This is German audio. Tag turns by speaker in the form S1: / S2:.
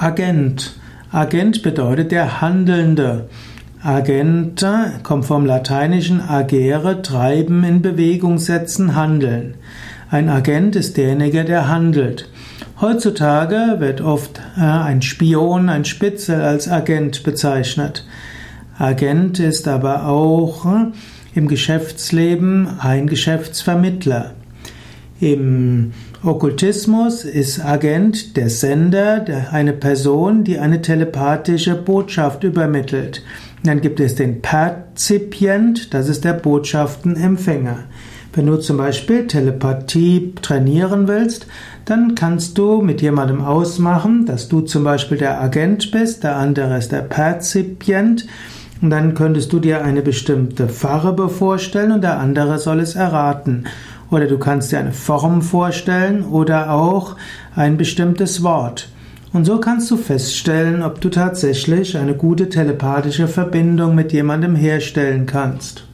S1: Agent. Agent bedeutet der Handelnde. Agente kommt vom lateinischen agere, treiben, in Bewegung setzen, handeln. Ein Agent ist derjenige, der handelt. Heutzutage wird oft äh, ein Spion, ein Spitzel als Agent bezeichnet. Agent ist aber auch äh, im Geschäftsleben ein Geschäftsvermittler. Im Okkultismus ist Agent der Sender, der, eine Person, die eine telepathische Botschaft übermittelt. Dann gibt es den Perzipient, das ist der Botschaftenempfänger. Wenn du zum Beispiel Telepathie trainieren willst, dann kannst du mit jemandem ausmachen, dass du zum Beispiel der Agent bist, der andere ist der Perzipient. Und dann könntest du dir eine bestimmte Farbe vorstellen und der andere soll es erraten. Oder du kannst dir eine Form vorstellen oder auch ein bestimmtes Wort. Und so kannst du feststellen, ob du tatsächlich eine gute telepathische Verbindung mit jemandem herstellen kannst.